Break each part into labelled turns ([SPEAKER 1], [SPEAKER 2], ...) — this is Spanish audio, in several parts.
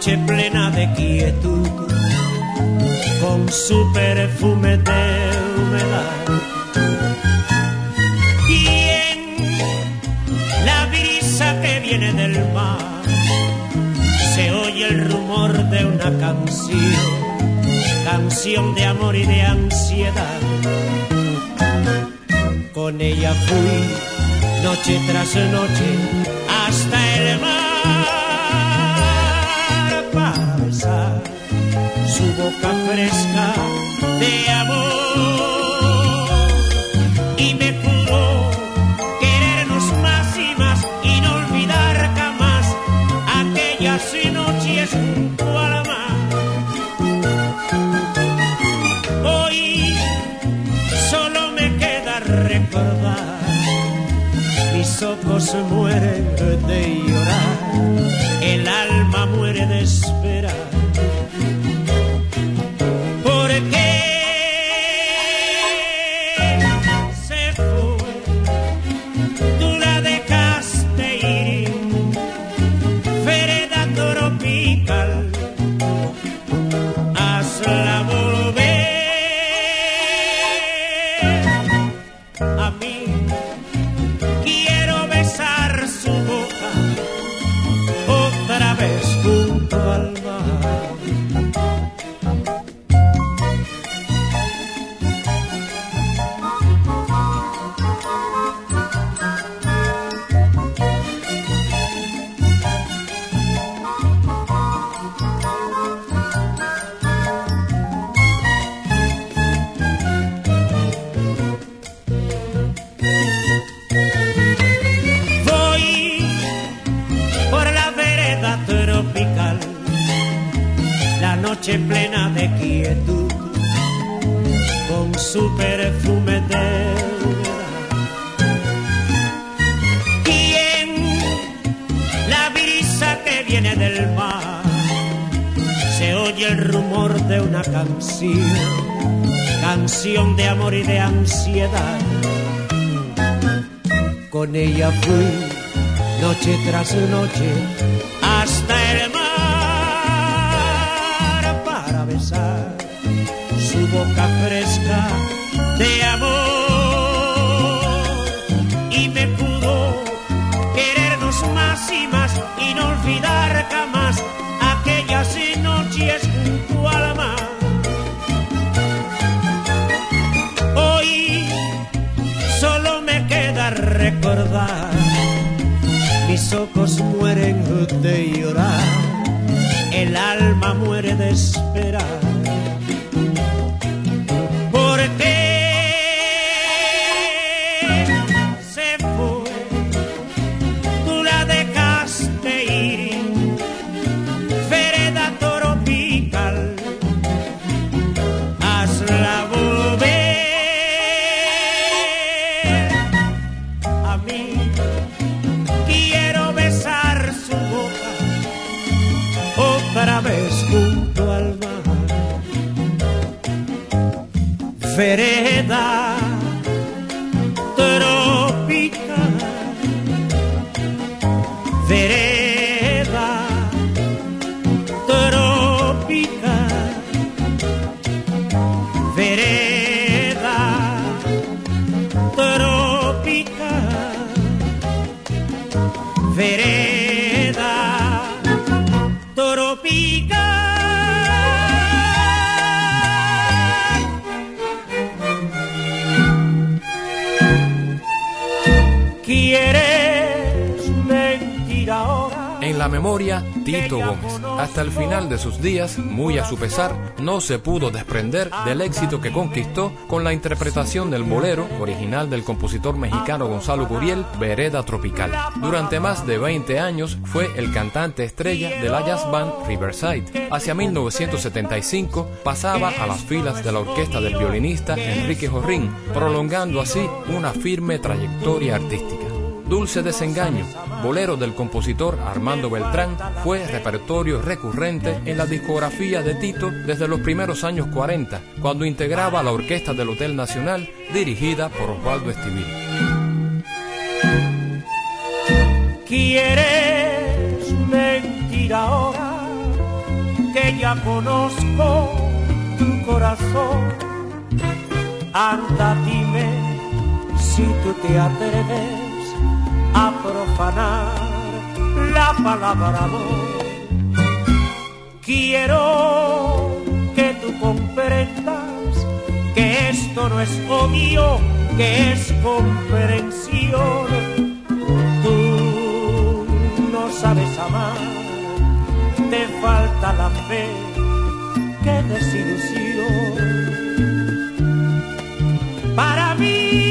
[SPEAKER 1] noche plena de quietud, con su perfume de humedad. Y en la brisa que viene del mar, se oye el rumor de una canción, canción de amor y de ansiedad. Con ella fui noche tras noche los ojos mueren de llorar, el alma muere de esperar. las noches el alma muere de esperar.
[SPEAKER 2] No se pudo desprender del éxito que conquistó con la interpretación del bolero, original del compositor mexicano Gonzalo Guriel, Vereda Tropical. Durante más de 20 años fue el cantante estrella de la jazz band Riverside. Hacia 1975 pasaba a las filas de la orquesta del violinista Enrique Jorrín, prolongando así una firme trayectoria artística. Dulce Desengaño, bolero del compositor Armando Beltrán, fue repertorio recurrente en la discografía de Tito desde los primeros años 40, cuando integraba la orquesta del Hotel Nacional dirigida por Osvaldo Estivil.
[SPEAKER 1] ¿Quieres mentir ahora que ya conozco tu corazón? Anda, dime si tú te atreves profanar la palabra amor. Quiero que tú comprendas que esto no es odio, que es comprensión. Tú no sabes amar, te falta la fe, qué desilusión. Para mí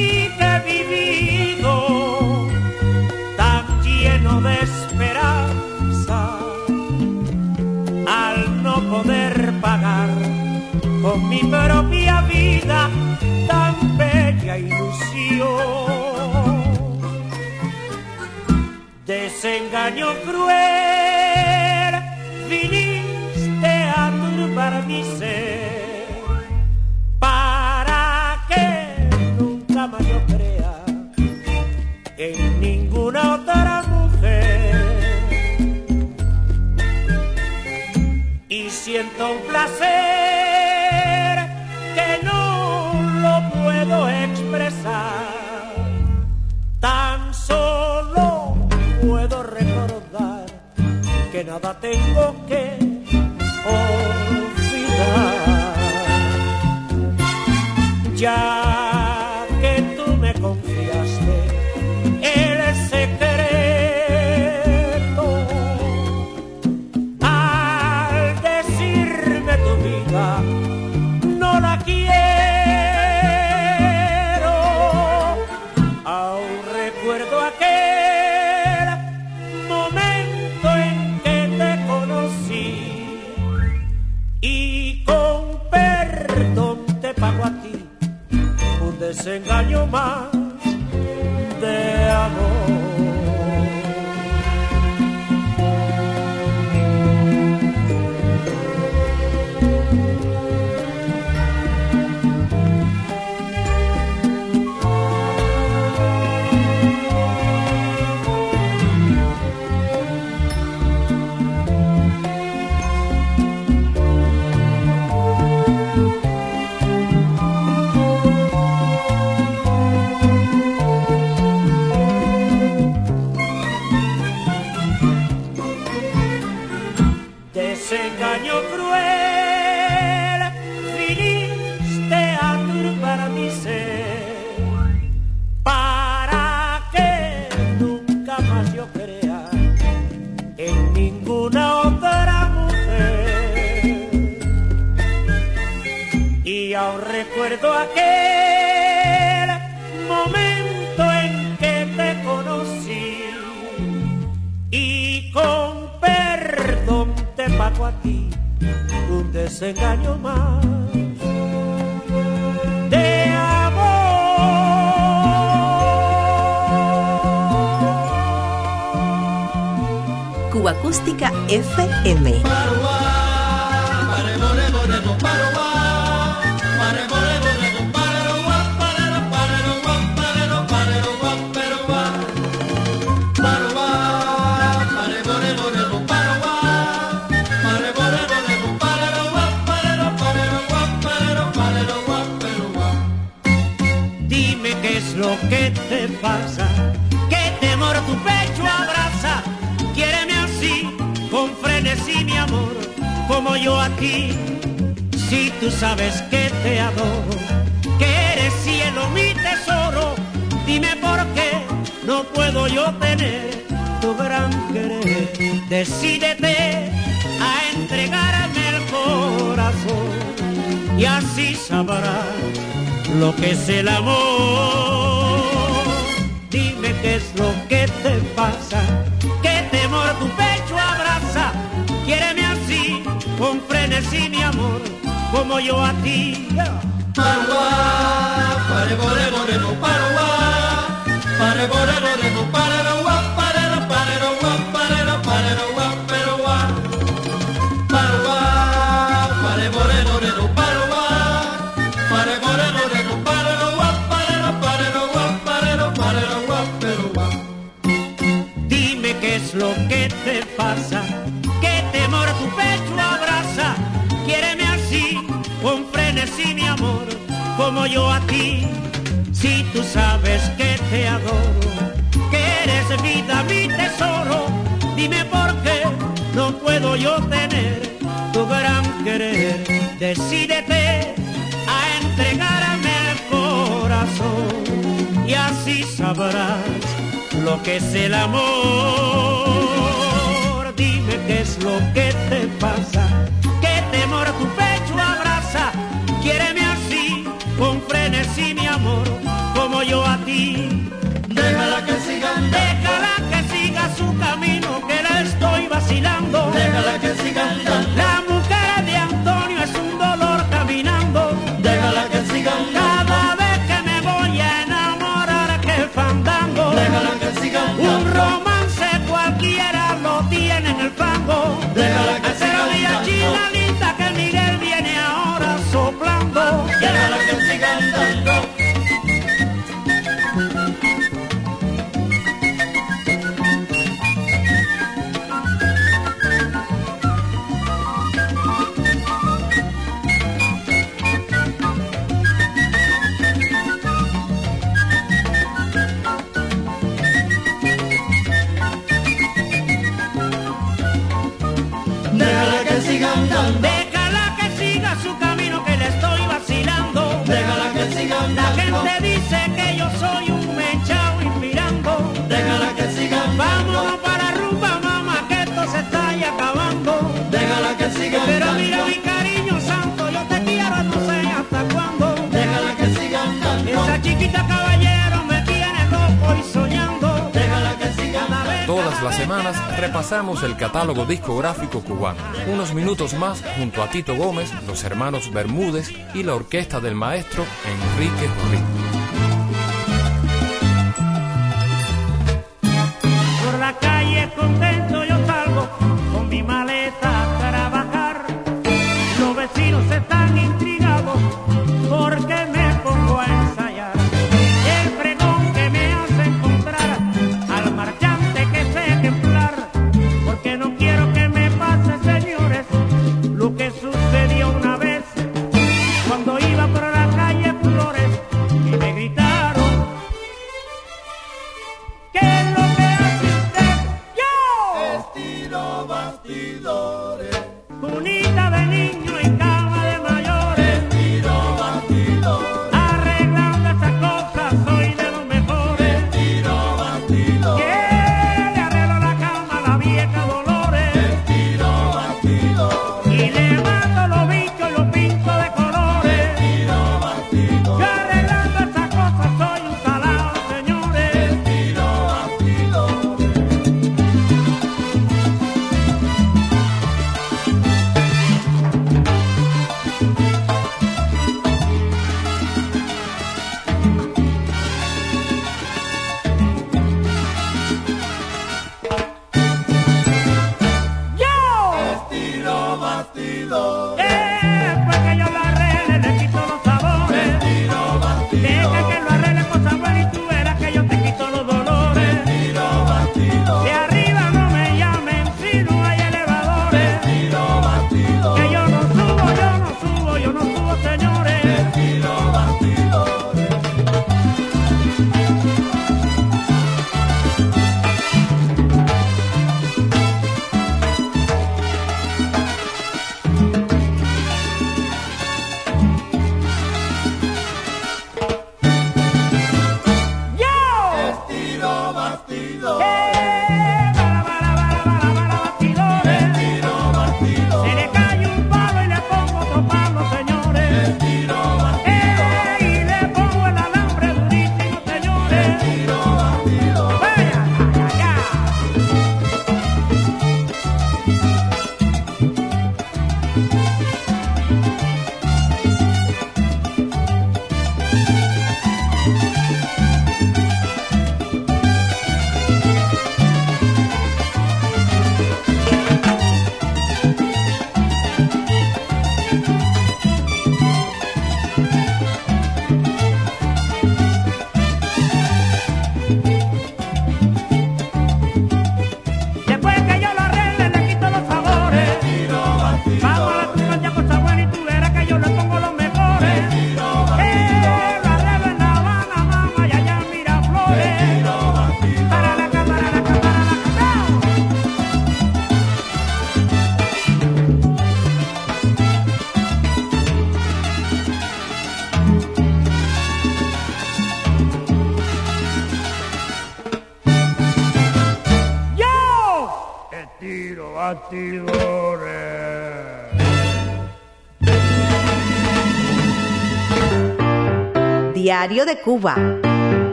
[SPEAKER 1] poder pagar con mi propia vida tan bella ilusión. Desengaño cruel, viniste a turbar mi ser un placer que no lo puedo expresar. Tan solo puedo recordar que nada tengo que olvidar. Ya
[SPEAKER 3] FM.
[SPEAKER 1] Yo a ti. Si tú sabes que te adoro, que eres cielo mi tesoro, dime por qué no puedo yo tener tu gran querer. Decídete a entregarme el corazón y así sabrás lo que es el amor. Frenesí mi amor, como yo a ti.
[SPEAKER 4] Paraguá, pare, pare, pare, no, Paraguá,
[SPEAKER 1] yo a ti. Si tú sabes que te adoro, que eres vida, mi tesoro, dime por qué no puedo yo tener tu gran querer. Decídete a entregarme el corazón y así sabrás lo que es el amor. Dime qué es lo que yo a ti.
[SPEAKER 4] Déjala que siga
[SPEAKER 1] Déjala que siga su camino, que la estoy vacilando.
[SPEAKER 4] déjala que siga
[SPEAKER 2] repasamos el catálogo discográfico cubano. Unos minutos más junto a Tito Gómez, los hermanos Bermúdez y la orquesta del maestro Enrique Jorrín.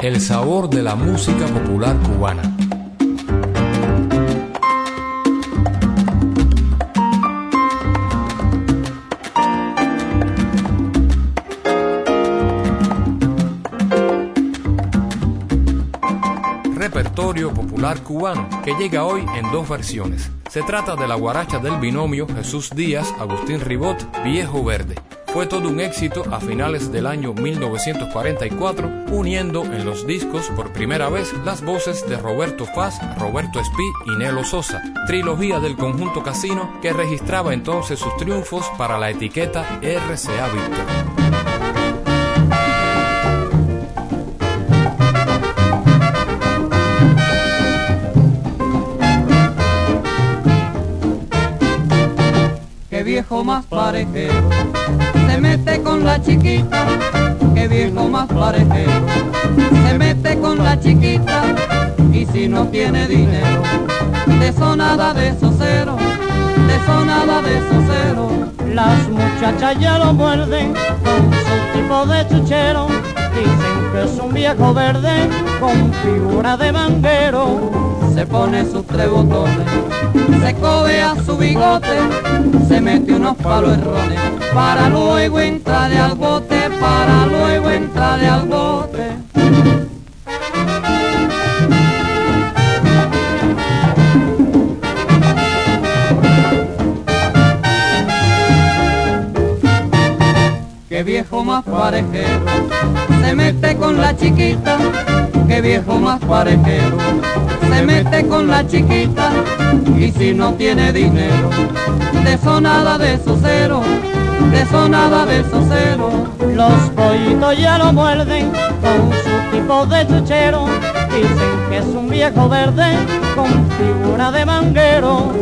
[SPEAKER 1] El
[SPEAKER 2] sabor de la música popular cubana. Repertorio popular cubano que llega hoy en dos versiones. Se trata de la guaracha del binomio Jesús Díaz, Agustín Ribot, Viejo Verde fue todo un éxito a finales del año 1944, uniendo en los discos por primera vez las voces de Roberto Faz, Roberto Espí y Nelo Sosa, trilogía del conjunto Casino que registraba entonces sus triunfos para la etiqueta RCA Victor.
[SPEAKER 5] viejo más parejero la chiquita, que viejo más parejero, se mete con la chiquita, y si no tiene dinero, de sonada de cero, de sonada de cero.
[SPEAKER 6] Las muchachas ya lo muerden con su tipo de chuchero, dicen que es un viejo verde con figura de manguero
[SPEAKER 5] se pone sus tres botones, se cobea su bigote, se mete unos palos errones, para luego entrarle al bote, para luego entrarle al bote. Qué viejo más parejero, se mete con la chiquita, qué viejo más parejero se mete con la chiquita y si no tiene dinero, de sonada de cero, de sonada de cero.
[SPEAKER 6] Los pollitos ya lo muerden con su tipo de chuchero, dicen que es un viejo verde con figura de manguero.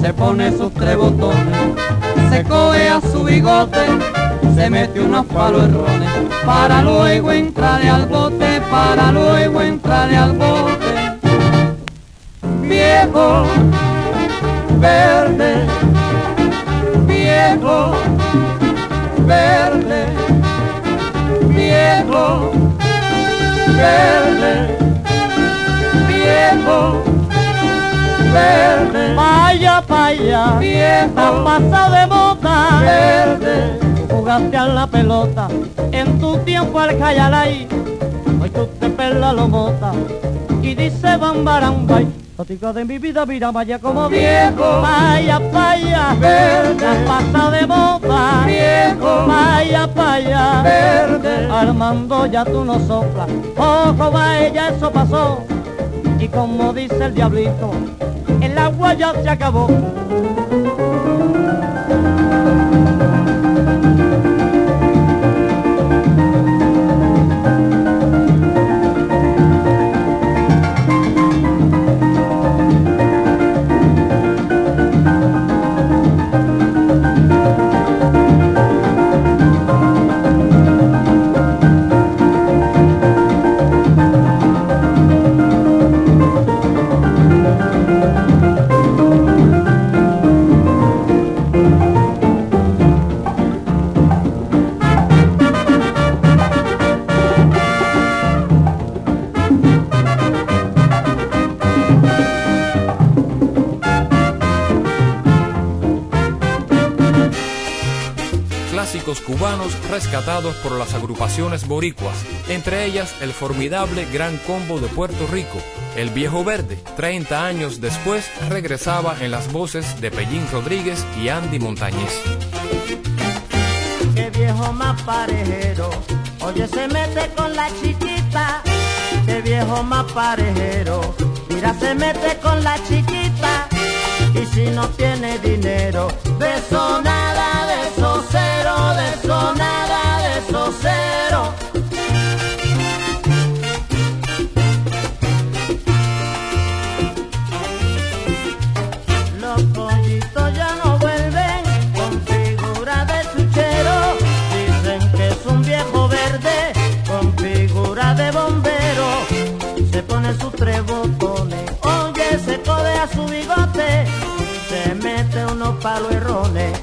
[SPEAKER 5] Se pone sus tres botones, se coge a su bigote, se mete unos palos errones, para luego entrarle al bote, para luego entrarle al bote. Viejo verde, viejo verde, viejo verde, viejo verde.
[SPEAKER 6] Vaya, vaya, viejo, pasa de moda,
[SPEAKER 5] verde.
[SPEAKER 6] Jugaste a la pelota en tu tiempo al cayalay, hoy tú te pelas lo mota y dice bambarambay de mi vida, mira, vaya como
[SPEAKER 5] viejo,
[SPEAKER 6] vaya, vaya,
[SPEAKER 5] verde,
[SPEAKER 6] la pasa de moda,
[SPEAKER 5] viejo,
[SPEAKER 6] vaya, vaya,
[SPEAKER 5] verde,
[SPEAKER 6] Armando ya tú no soplas, ojo, vaya, eso pasó, y como dice el diablito, el agua ya se acabó.
[SPEAKER 2] Cubanos rescatados por las agrupaciones boricuas, entre ellas el formidable Gran Combo de Puerto Rico. El Viejo Verde, 30 años después, regresaba en las voces de Pellín Rodríguez y Andy Montañez.
[SPEAKER 7] Qué viejo más parejero, oye se mete con la chiquita. Qué viejo más parejero, mira se mete con la chiquita. Y si no tiene dinero, de eso nada, nada de sosero. Los pollitos ya no vuelven con figura de chuchero. Dicen que es un viejo verde con figura de bombero. Se pone su trebotones, oye,
[SPEAKER 8] se codea su bigote. Se mete
[SPEAKER 7] unos palos errones.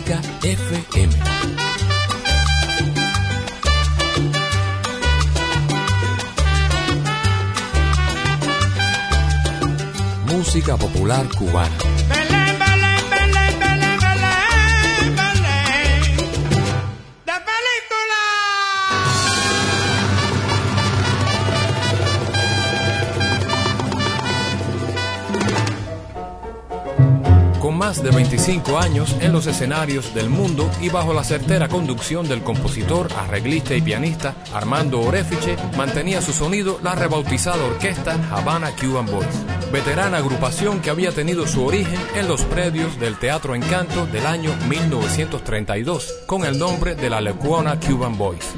[SPEAKER 7] Música
[SPEAKER 2] FM. de
[SPEAKER 7] 25 años en los escenarios del mundo y bajo la certera conducción del compositor, arreglista y pianista Armando Orefiche, mantenía su sonido la rebautizada orquesta Havana Cuban Boys, veterana agrupación que había tenido su origen en los predios del Teatro Encanto del año 1932 con el nombre de la Lecuona Cuban Boys.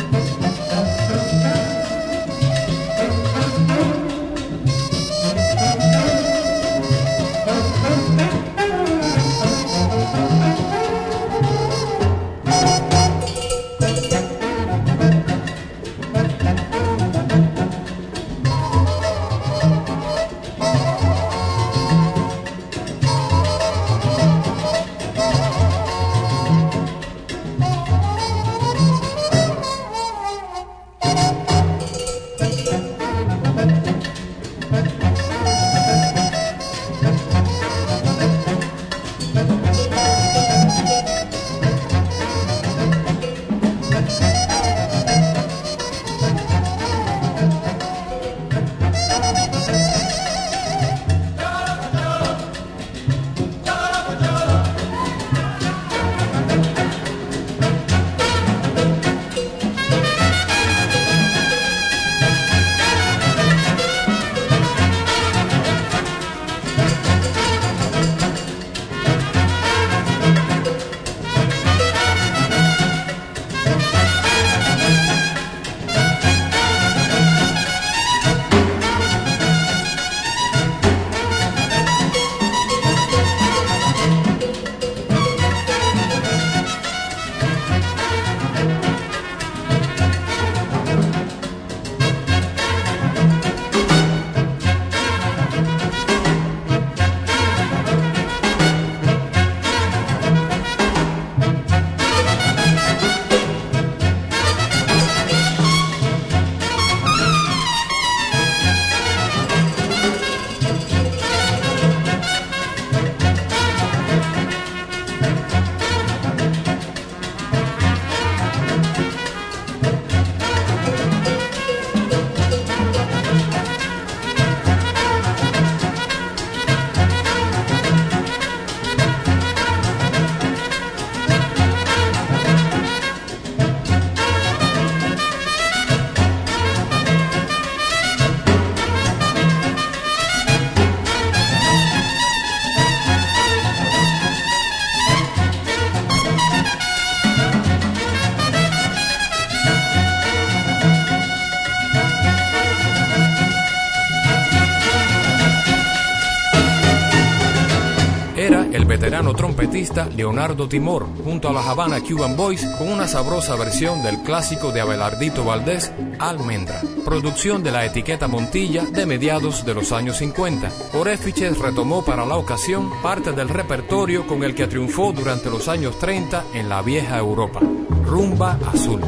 [SPEAKER 2] Veterano trompetista Leonardo Timor, junto a la Habana Cuban Boys, con una sabrosa versión del clásico de Abelardito Valdés, Almendra, producción de la etiqueta Montilla de mediados de los años 50. Orefiches retomó para la ocasión parte del repertorio con el que triunfó durante los años 30 en la vieja Europa, Rumba Azul.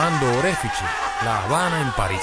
[SPEAKER 2] Armando Orefici, La Habana en París.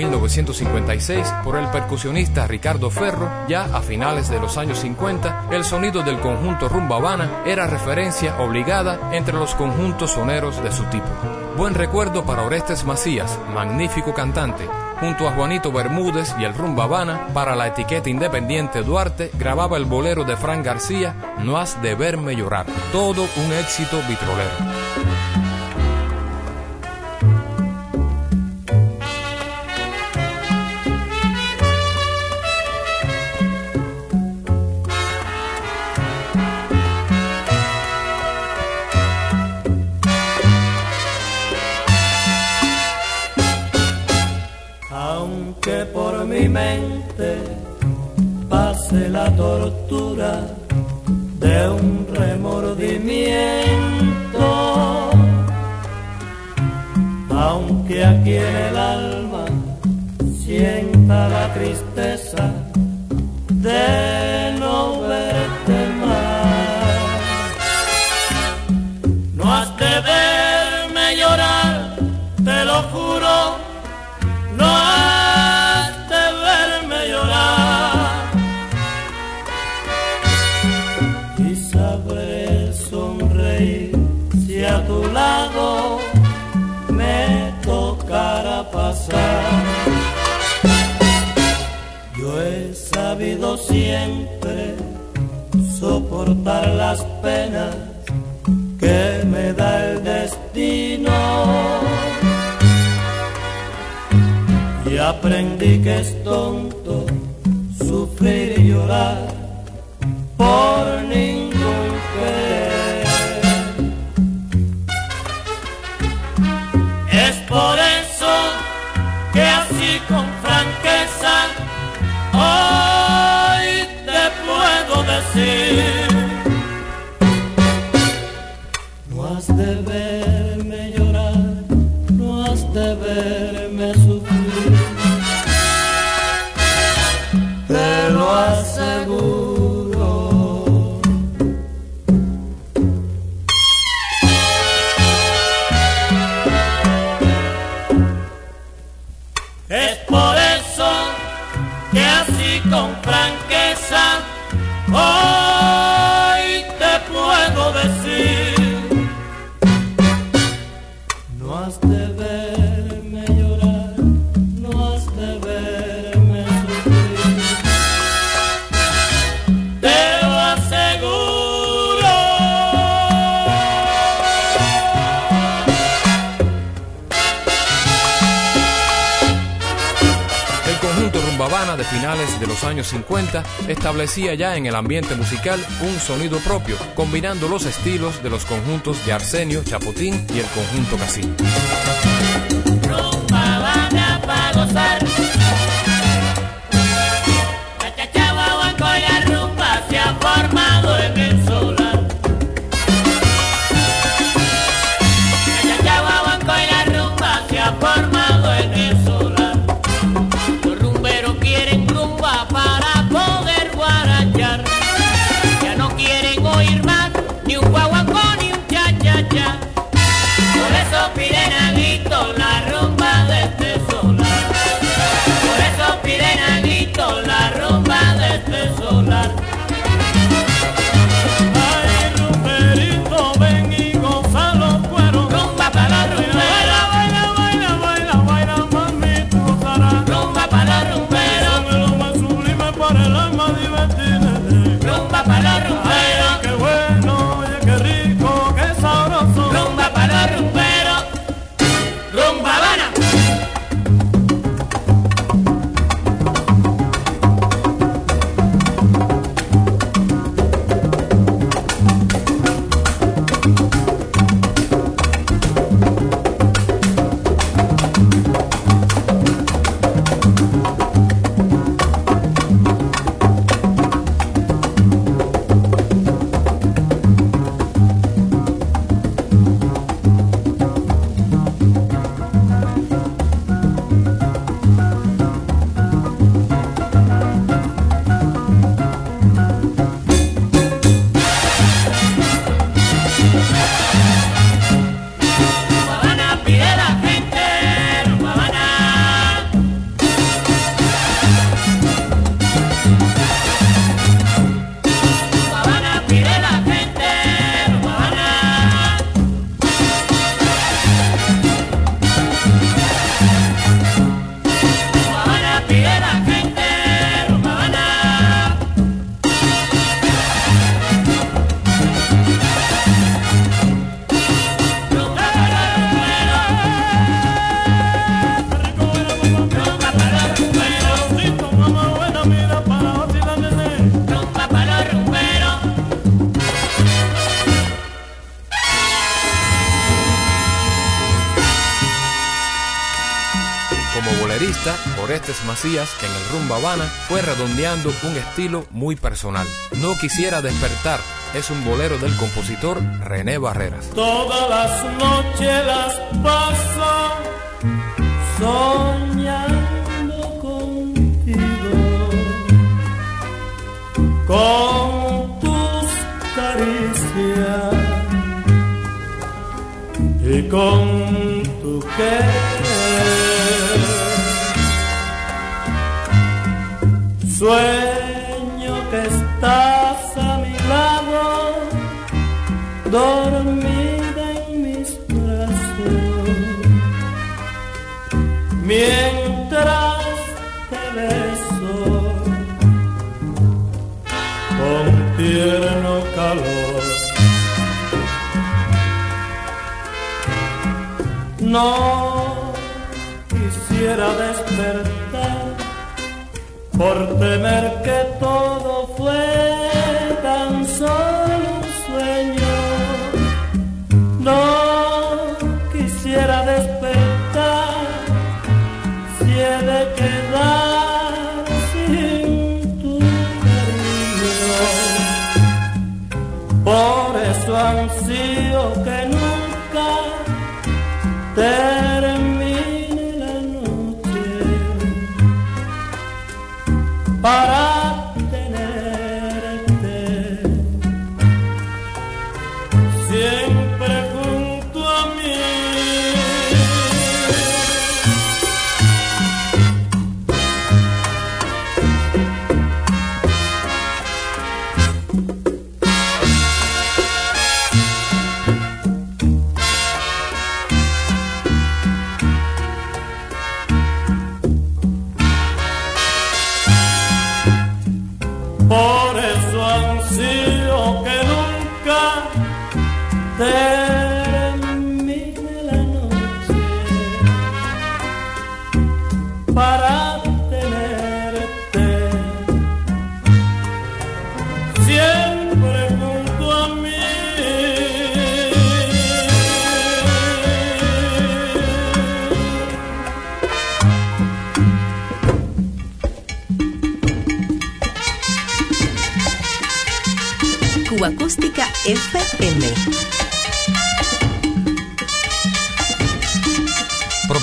[SPEAKER 2] 1956 por el percusionista Ricardo Ferro, ya a finales de los años 50, el sonido del conjunto Rumba Habana era referencia obligada entre los conjuntos soneros de su tipo. Buen recuerdo para Orestes Macías, magnífico cantante, junto a Juanito Bermúdez y el Rumba Habana, para la etiqueta independiente Duarte, grababa el bolero de Fran García, No has de verme llorar. Todo un éxito vitrolero.
[SPEAKER 9] La tortura de un remordimiento. Aunque aquí en el alma sienta la tristeza de siempre soportar las penas que me da el destino. Y aprendí que es tonto sufrir y llorar por ningún decir, no has de verme
[SPEAKER 2] años 50 establecía ya en el ambiente musical un sonido propio, combinando los estilos de los conjuntos de Arsenio, Chapotín y el conjunto Casino. Orestes Macías en el Rumba Habana fue redondeando un estilo muy personal. No quisiera despertar es un bolero del compositor René Barreras.
[SPEAKER 9] Todas las noches las paso soñando contigo, con tus caricias y con tu querer. Sueño que estás a mi lado, dormida en mis brazos, mientras te beso con tierno calor. No quisiera despertar por temer que todo fue tan solo un sueño. No quisiera despertar si he de quedar sin tu cariño. Por eso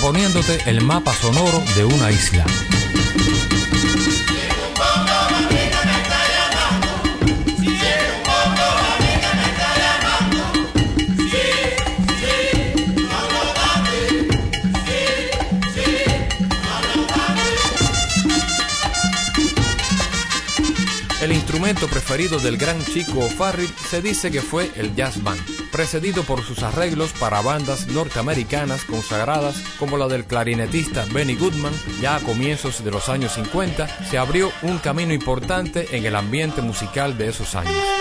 [SPEAKER 2] proponiéndote el mapa sonoro de una isla. El instrumento preferido del gran Chico O'Farrill se dice que fue el jazz band, precedido por sus arreglos para bandas norteamericanas consagradas como la del clarinetista Benny Goodman. Ya a comienzos de los años 50 se abrió un camino importante en el ambiente musical de esos años.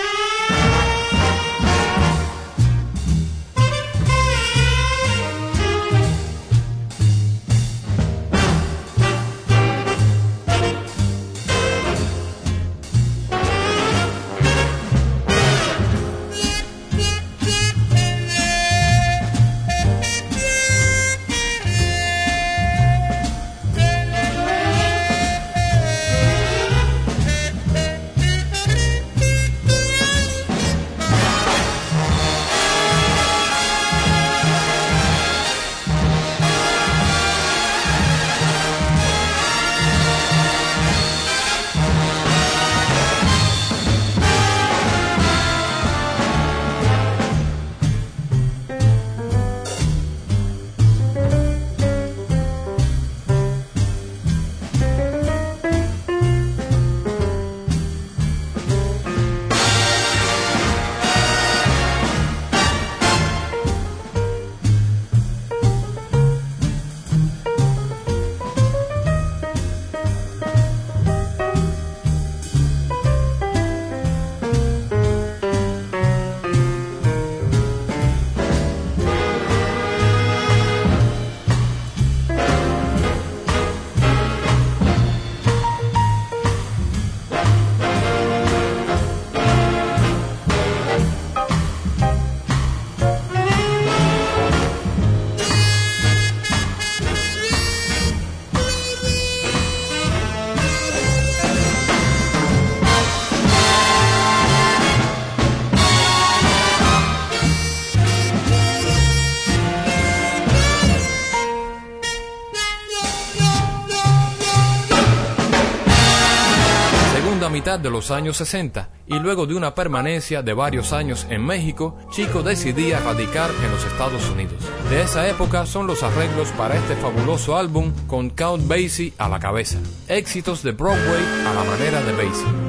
[SPEAKER 2] De los años 60 y luego de una permanencia de varios años en México, Chico decidía radicar en los Estados Unidos. De esa época son los arreglos para este fabuloso álbum con Count Basie a la cabeza. Éxitos de Broadway a la manera de Basie.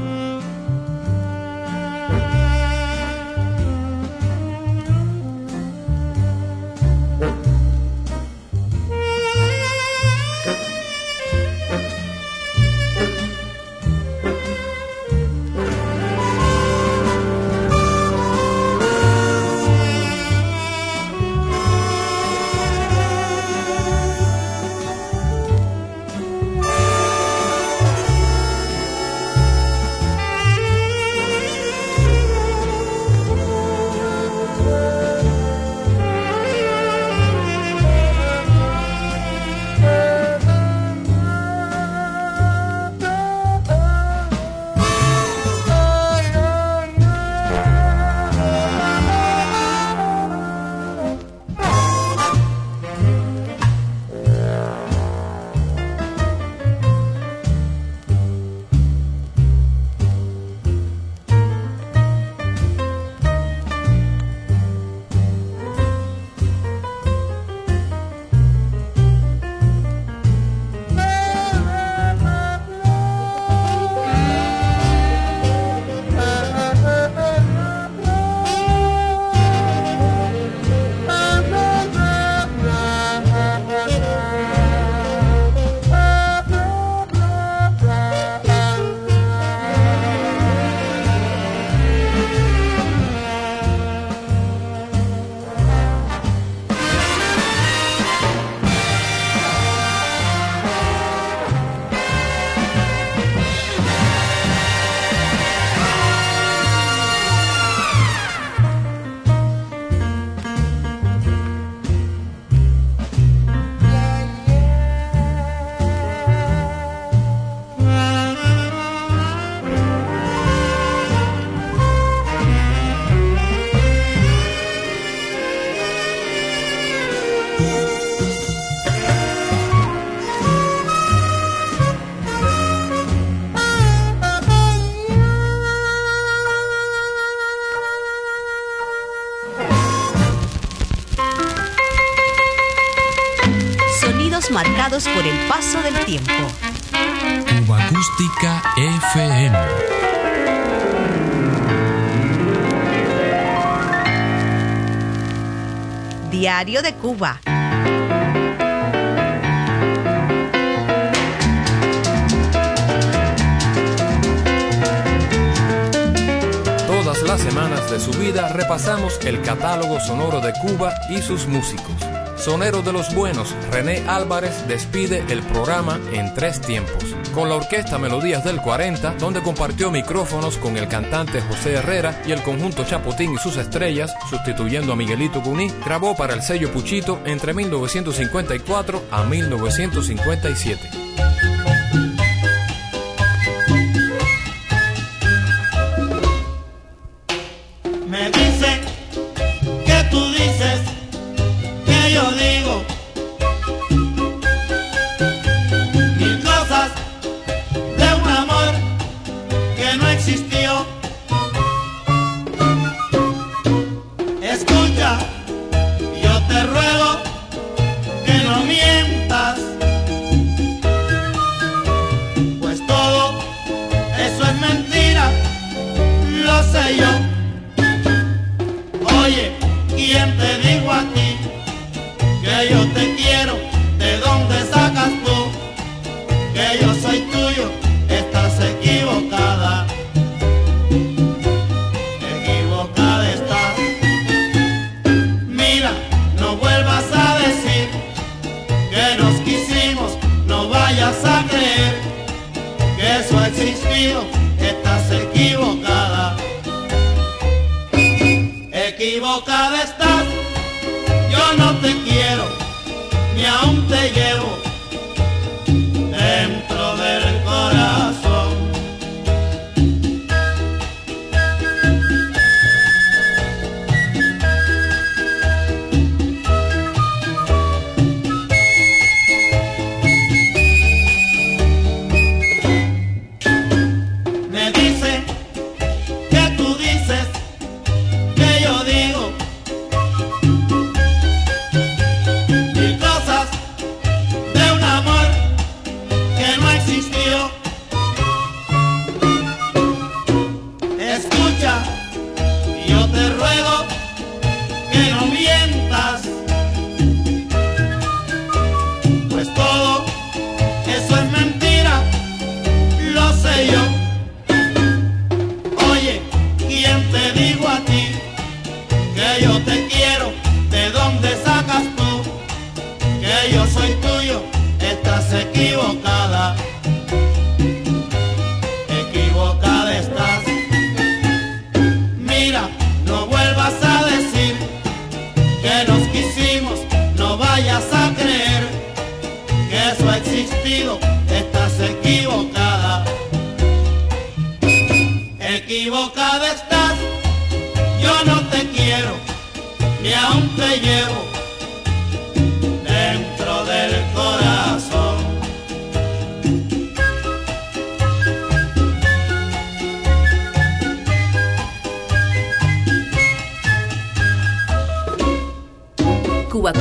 [SPEAKER 3] Por el paso del tiempo.
[SPEAKER 2] Cuba Acústica FM.
[SPEAKER 3] Diario de Cuba.
[SPEAKER 2] Todas las semanas de su vida repasamos el catálogo sonoro de Cuba y sus músicos. Sonero de los Buenos, René Álvarez despide el programa en tres tiempos, con la orquesta Melodías del 40, donde compartió micrófonos con el cantante José Herrera y el conjunto Chapotín y sus estrellas, sustituyendo a Miguelito Cuní, grabó para el sello Puchito entre 1954 a 1957.
[SPEAKER 10] boca de
[SPEAKER 7] esta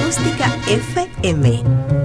[SPEAKER 3] Acústica FM.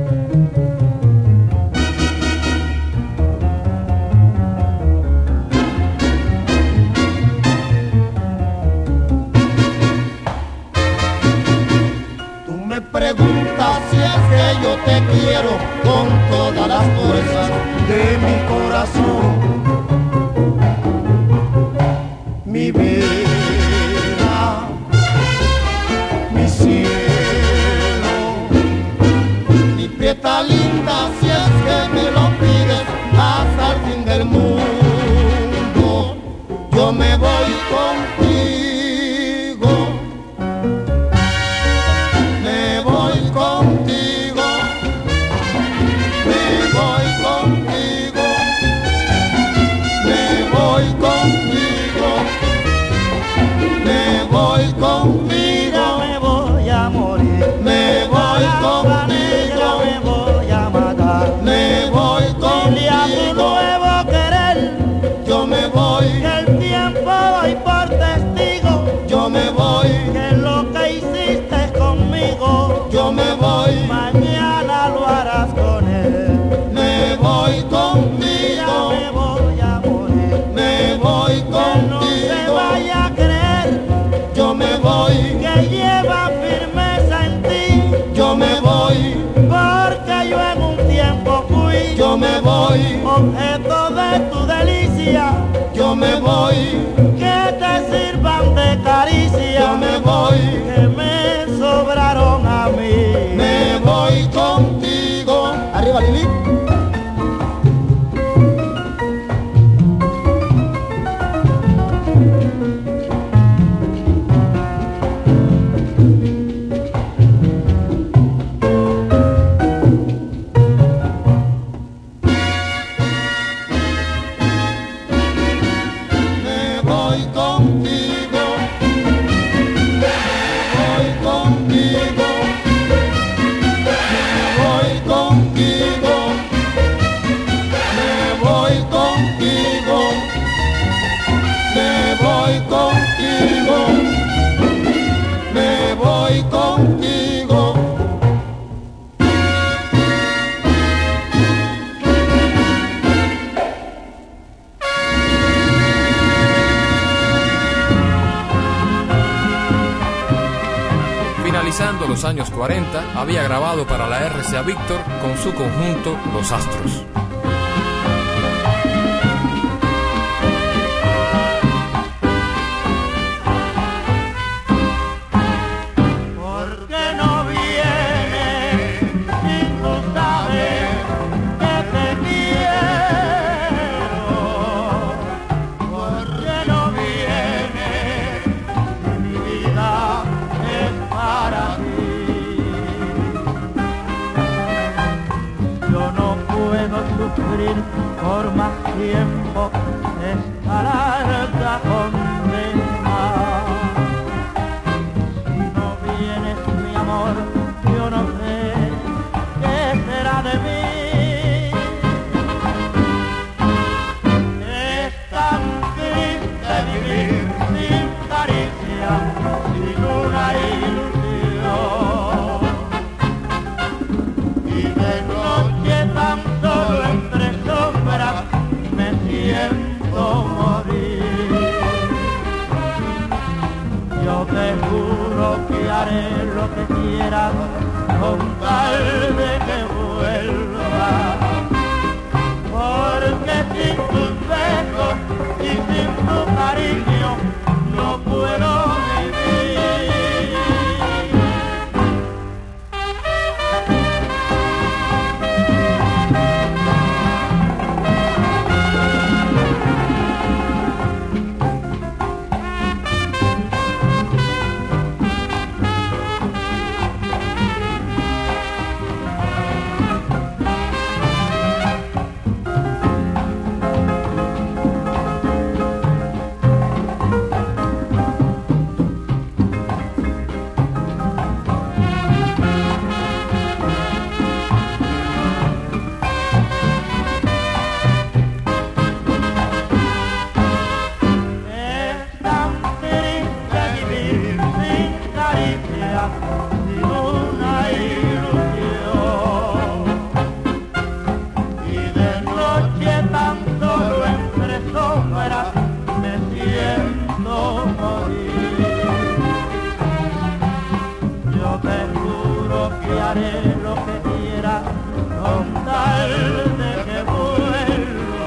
[SPEAKER 11] Con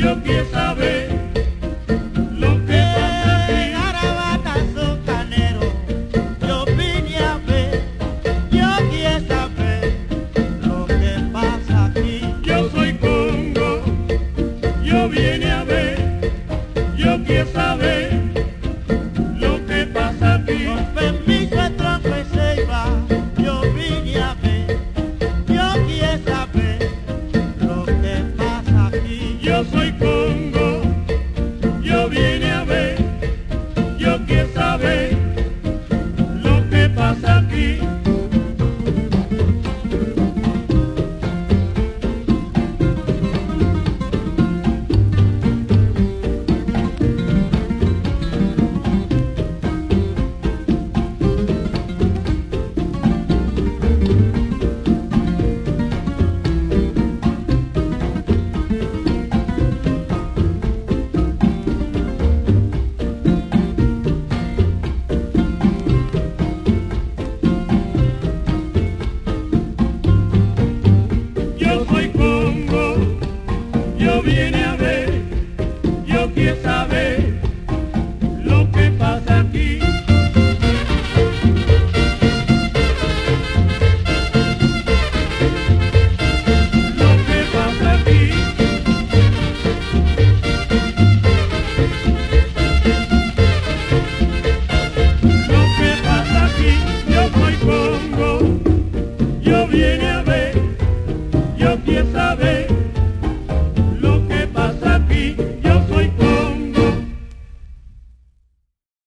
[SPEAKER 11] yo quiero.